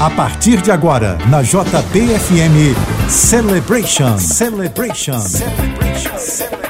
A partir de agora, na JBFM Celebration. Celebration. Celebration. Celebration.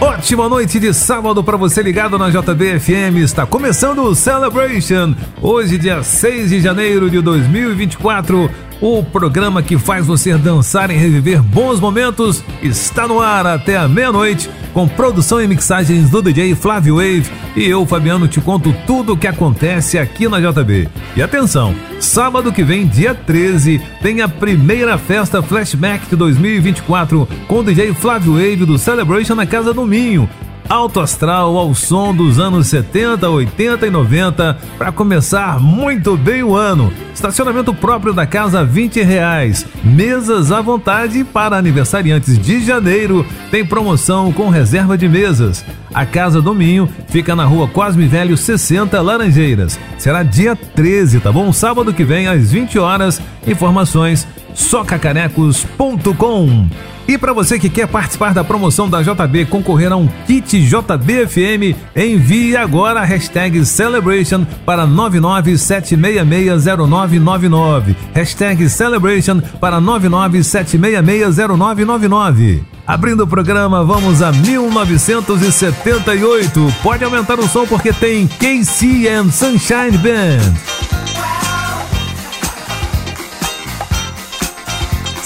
Ótima noite de sábado para você ligado na JBFM. Está começando o Celebration. Hoje, dia 6 de janeiro de 2024. O programa que faz você dançar e reviver bons momentos está no ar até a meia-noite com produção e mixagens do DJ Flávio Wave e eu, Fabiano, te conto tudo o que acontece aqui na JB. E atenção, sábado que vem, dia 13, tem a primeira festa Flashback de 2024 com o DJ Flávio Wave do Celebration na Casa do Minho alto astral ao som dos anos 70, 80 e 90 para começar muito bem o ano. Estacionamento próprio da casa 20 reais. Mesas à vontade para aniversariantes de janeiro. Tem promoção com reserva de mesas. A Casa do Minho fica na rua Cosme Velho 60 Laranjeiras. Será dia 13, tá bom? Sábado que vem às 20 horas. Informações socacanecos.com. E para você que quer participar da promoção da JB concorrer a um kit JBFM, envie agora a hashtag Celebration para 997660999. Hashtag Celebration para 997660999. Abrindo o programa, vamos a 1978. Pode aumentar o som porque tem KC and Sunshine Band.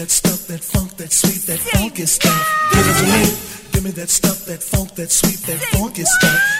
that stuff, that funk, that sweet, that funky stuff. Give it to me. Give me that stuff, that funk, that sweet, that funky stuff.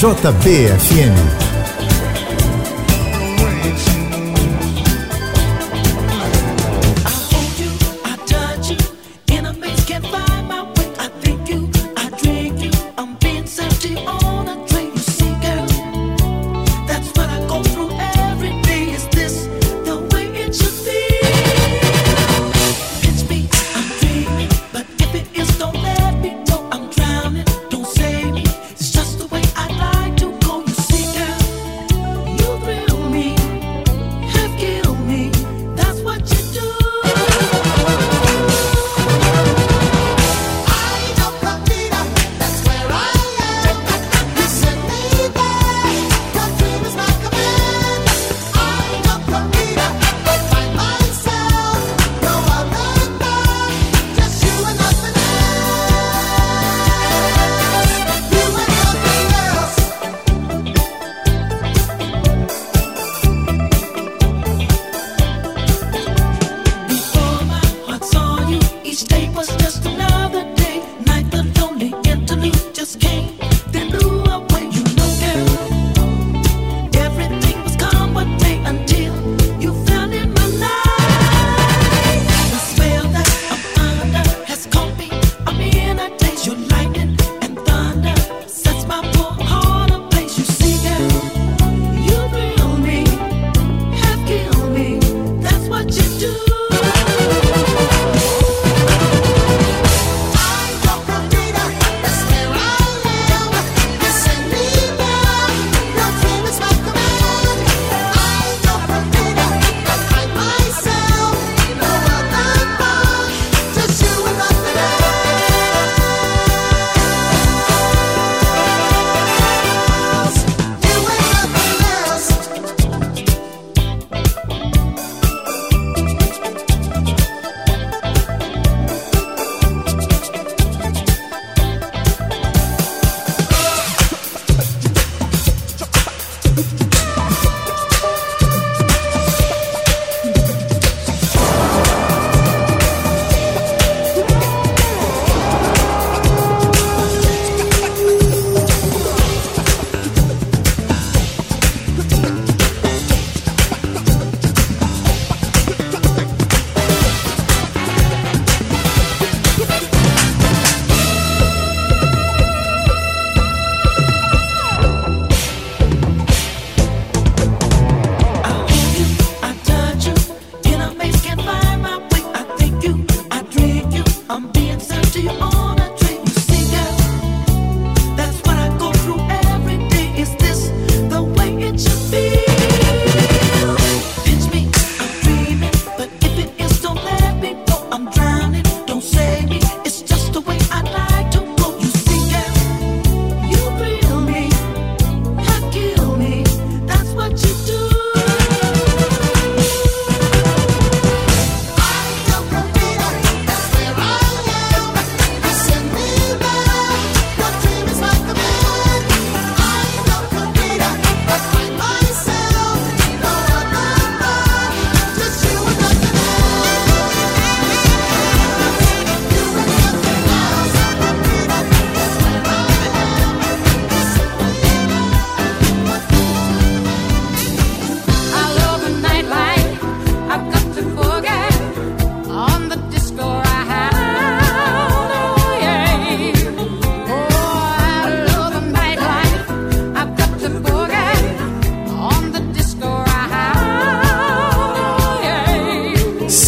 JBFM.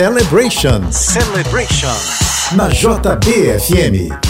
Celebration. Celebration. Na JBFM.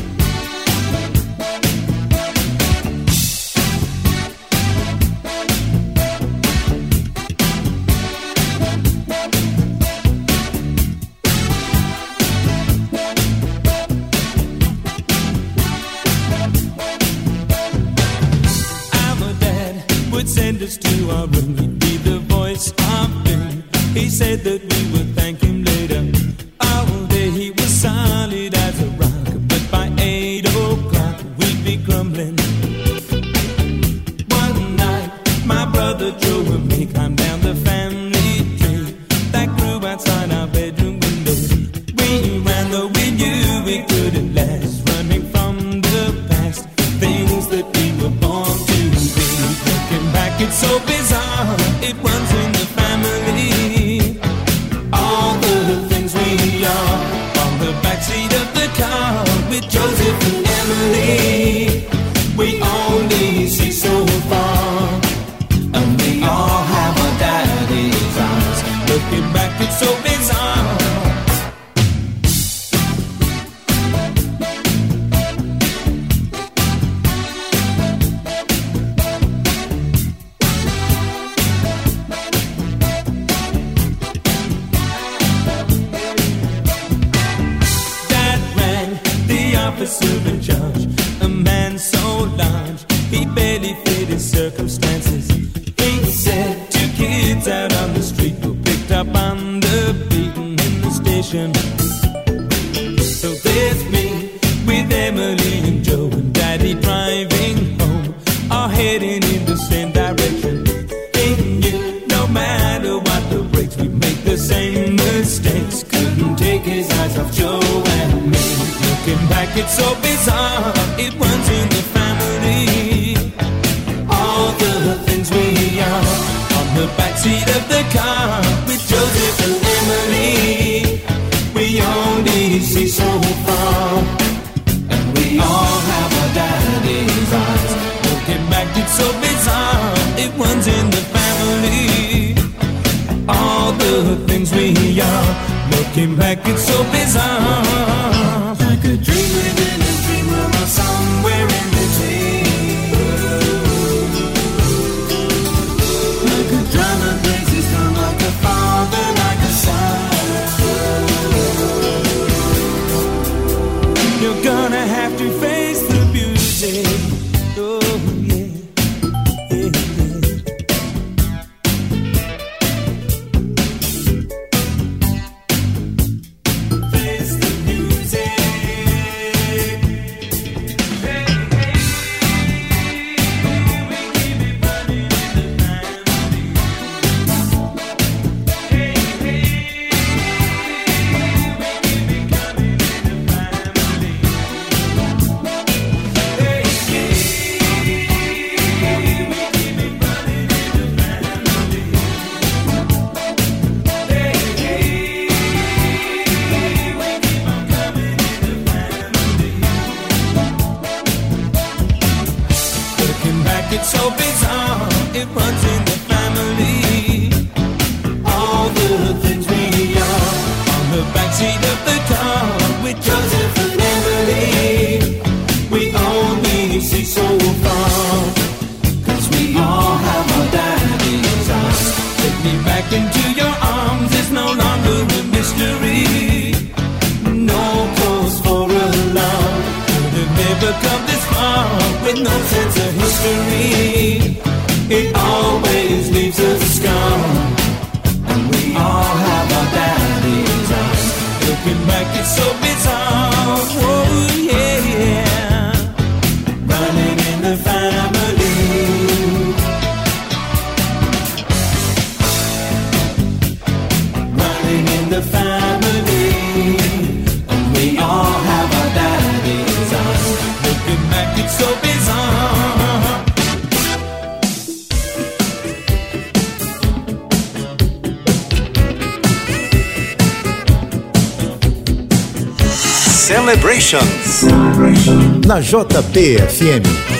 Na JBFM.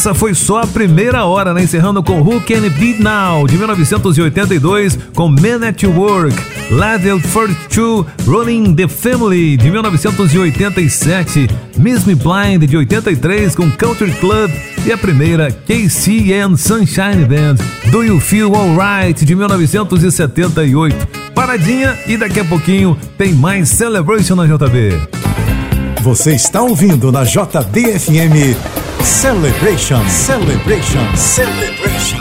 Essa foi só a primeira hora, né? Encerrando com Who Can It Be Now, de 1982, com Men at Work, Level 42, Rolling the Family, de 1987, Miss Me Blind, de 83, com Country Club, e a primeira, KC and Sunshine Band, Do You Feel Alright, de 1978. Paradinha e daqui a pouquinho tem mais Celebration na JB. Você está ouvindo na JBFM Celebration, Celebration, Celebration.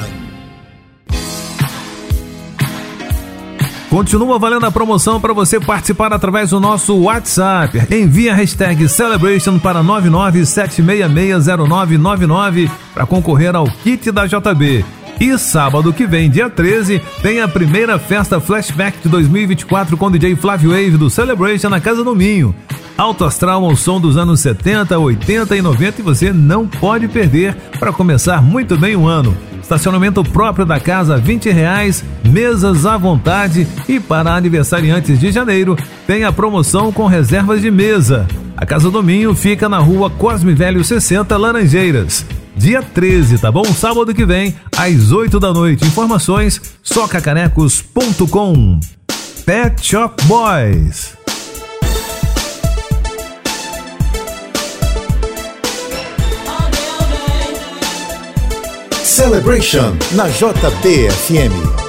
Continua valendo a promoção para você participar através do nosso WhatsApp. Envie a hashtag Celebration para 997660999 para concorrer ao kit da JB. E sábado que vem, dia 13, tem a primeira festa flashback de 2024 com o DJ Flávio Wave do Celebration na Casa do Minho. Alto Astral ao som dos anos 70, 80 e 90 e você não pode perder para começar muito bem o ano. Estacionamento próprio da casa, 20 reais, mesas à vontade e para aniversariantes de janeiro tem a promoção com reservas de mesa. A Casa do Minho fica na rua Cosme Velho 60, Laranjeiras. Dia 13, tá bom? Sábado que vem, às 8 da noite. Informações socacanecos.com. Pet Shop Boys. Celebration na JBFM.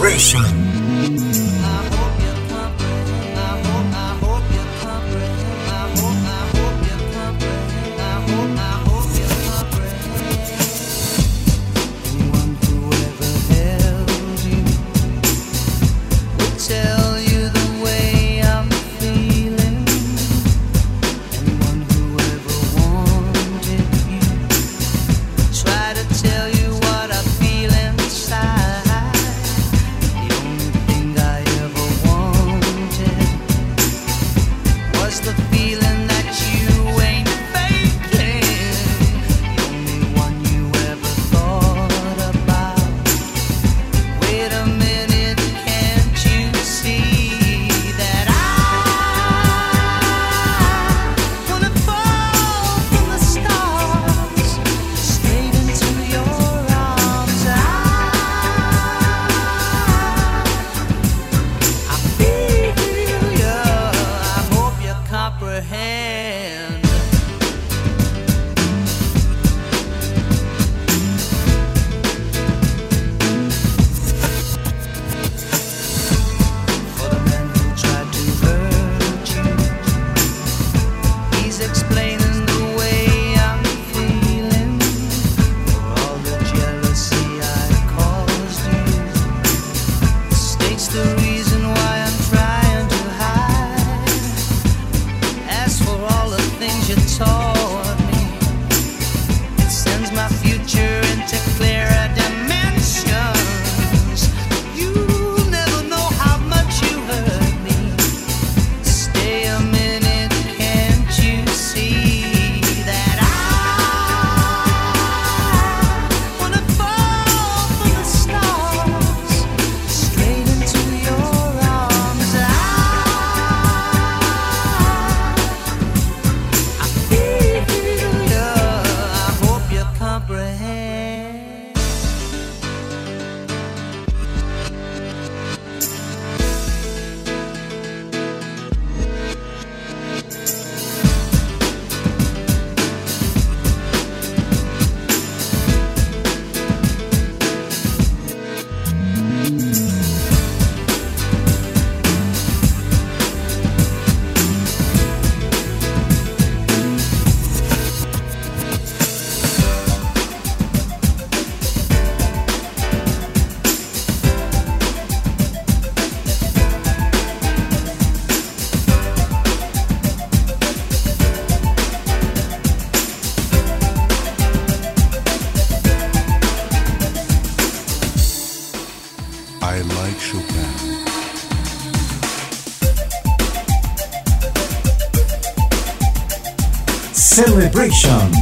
vibration.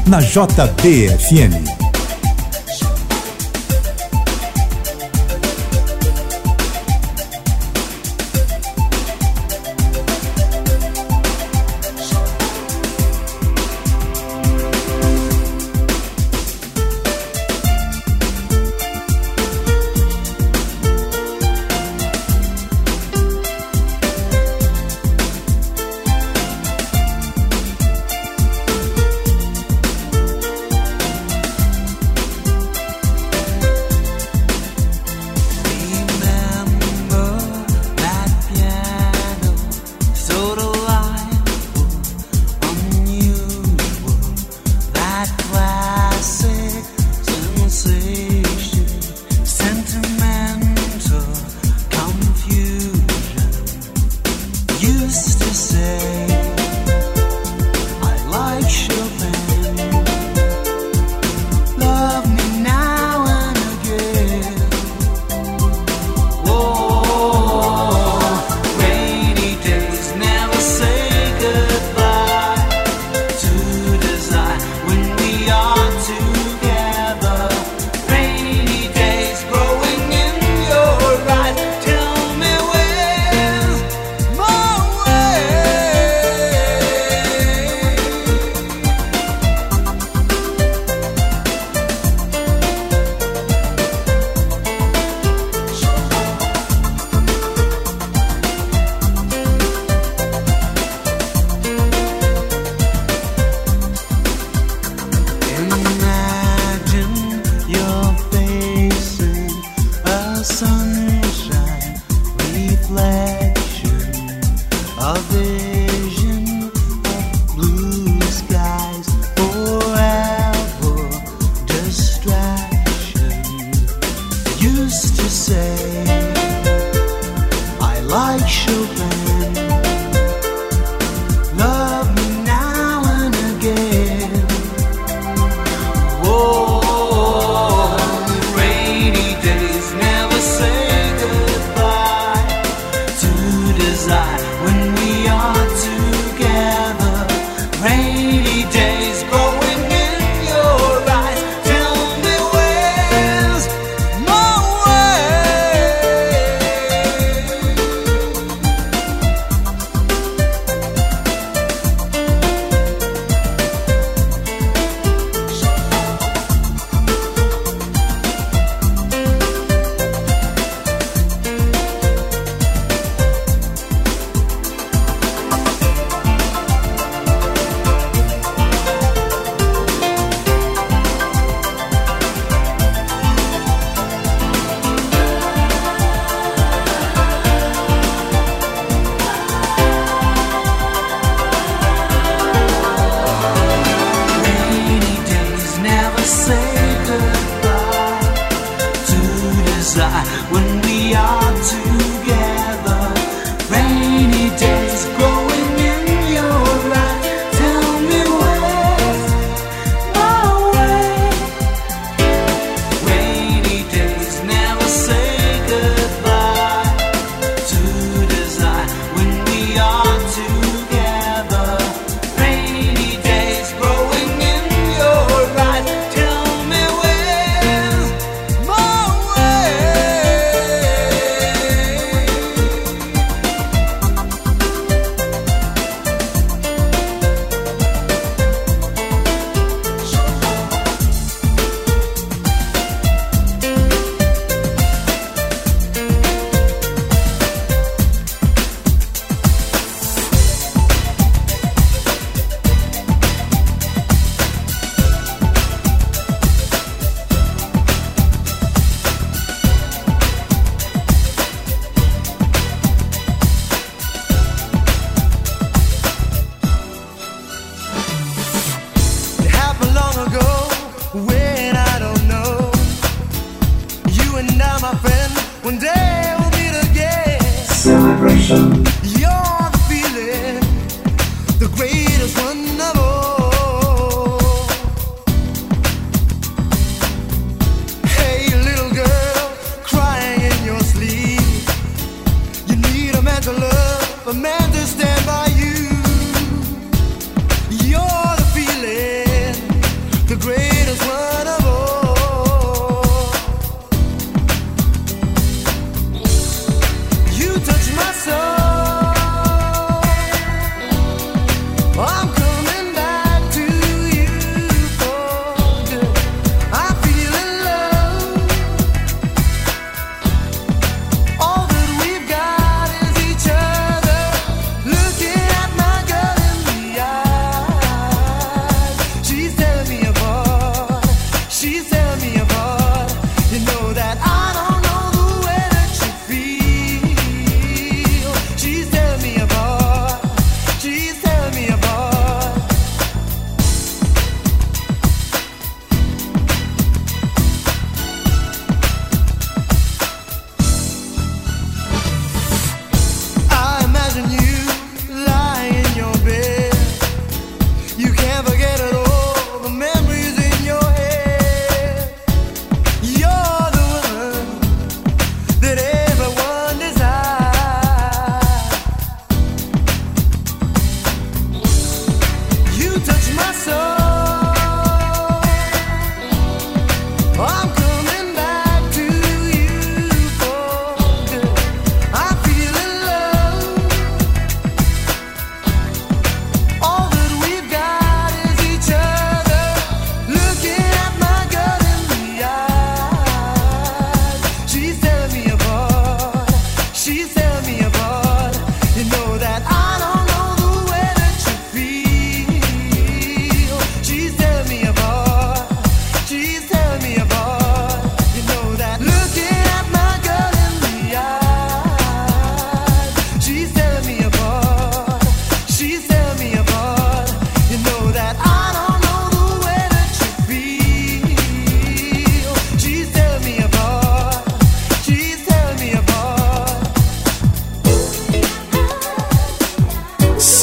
Na JBFM.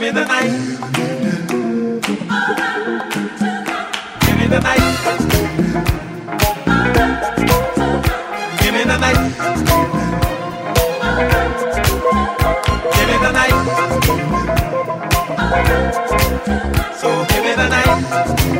Give me the night. Give me the night. Give me the night. Give me the night. So give me the night.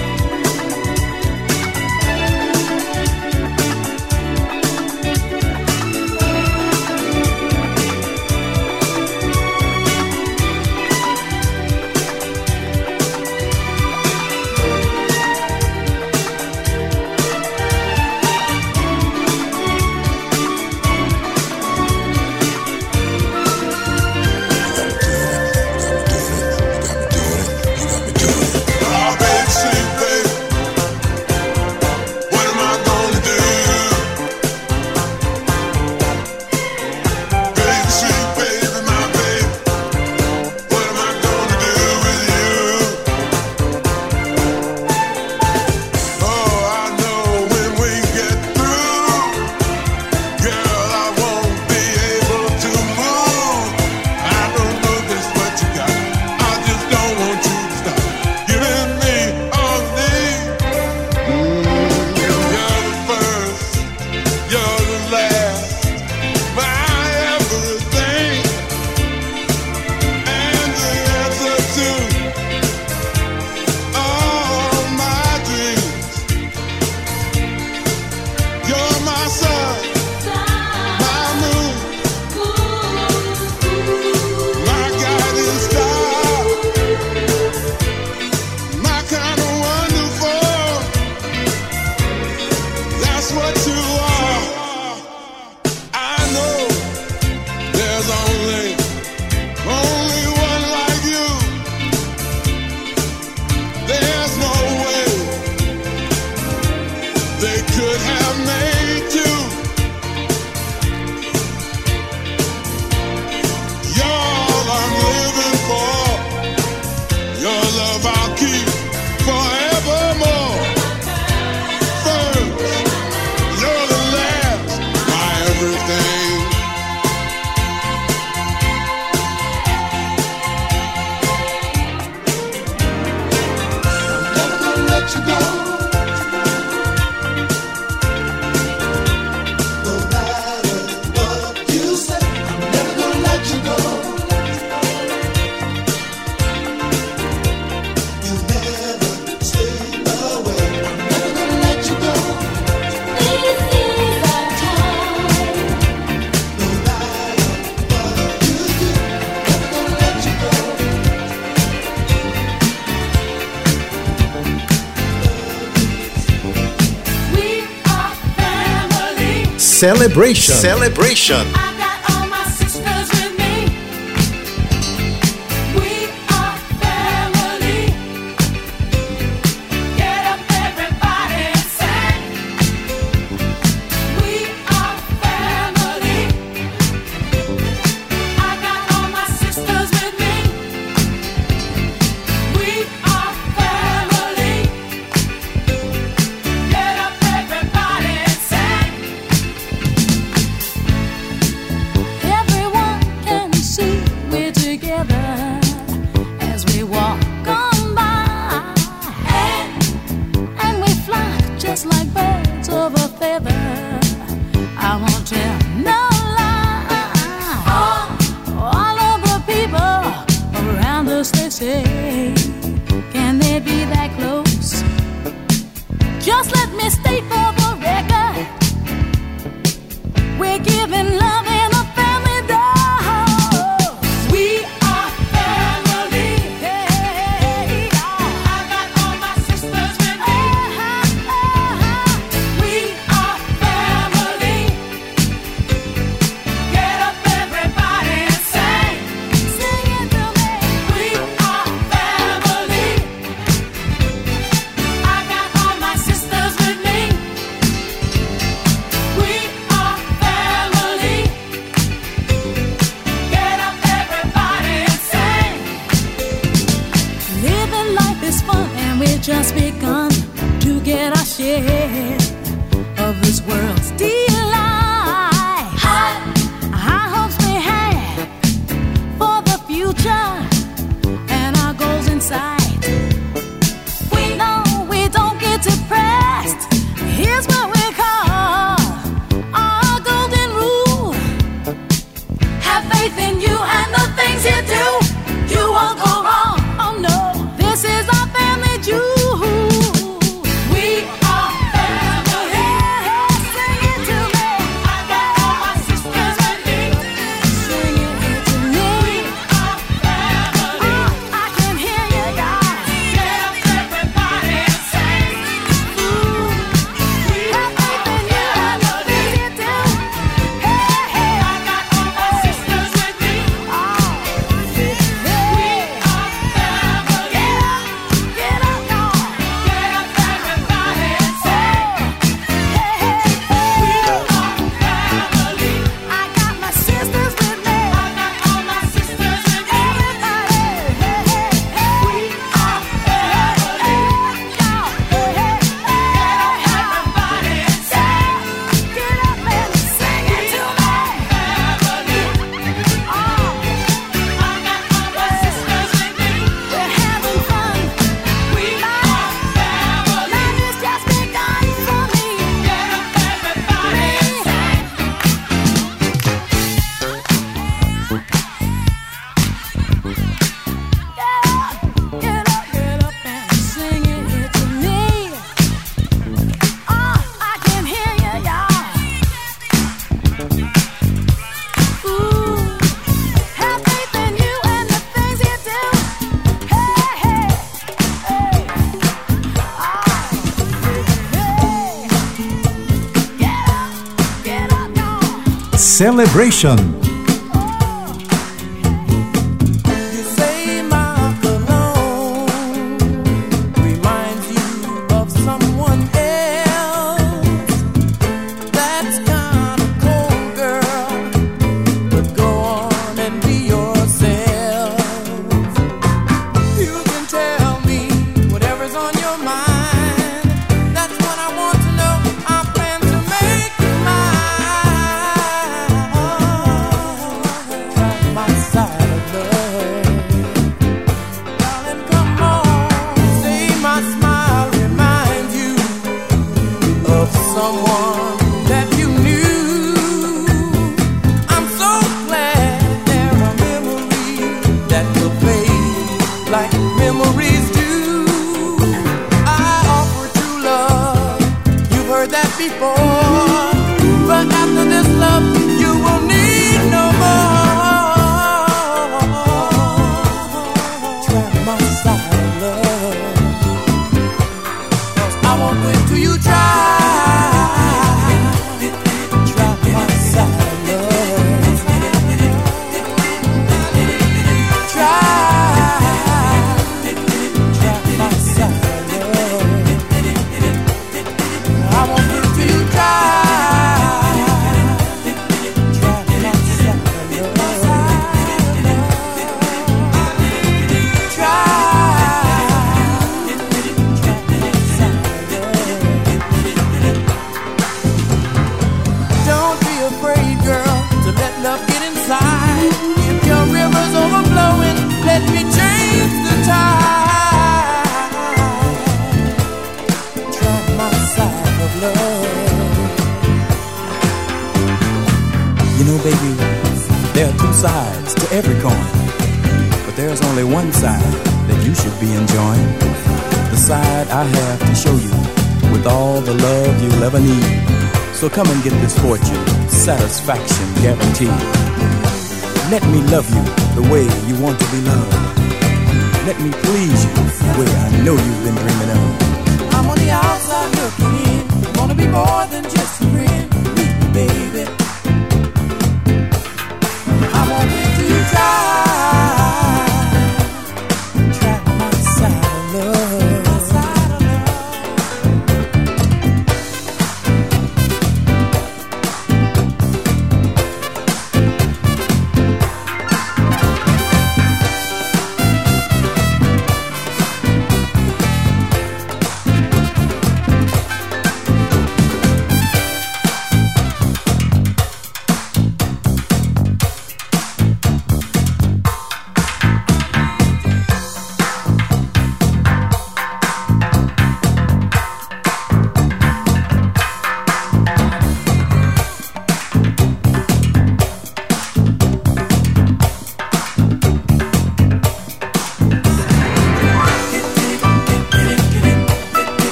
celebration. Celebration. Celebration. satisfaction guaranteed. Let me love you the way you want to be loved. Let me please you the way I know you've been dreaming of. I'm on the outside looking in. Wanna be more than just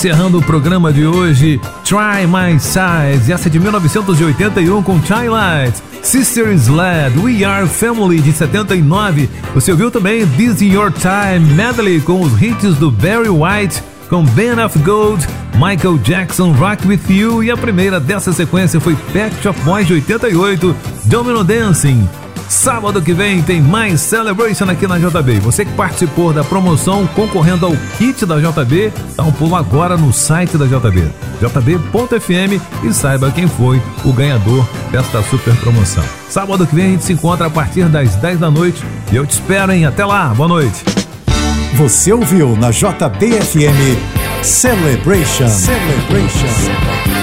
Encerrando o programa de hoje, Try My Size, essa é de 1981 com Twilight. Sister Sled, We Are Family de 79. Você ouviu também This Is Your Time Medley com os hits do Barry White, com Ben of Gold, Michael Jackson Rock With You e a primeira dessa sequência foi Pet Shop Boys de 88, Domino Dancing. Sábado que vem tem mais Celebration aqui na JB. Você que participou da promoção concorrendo ao kit da JB, dá um pulo agora no site da JB, jb.fm e saiba quem foi o ganhador desta super promoção. Sábado que vem a gente se encontra a partir das 10 da noite e eu te espero, hein? Até lá, boa noite. Você ouviu na JBFM Celebration. Celebration.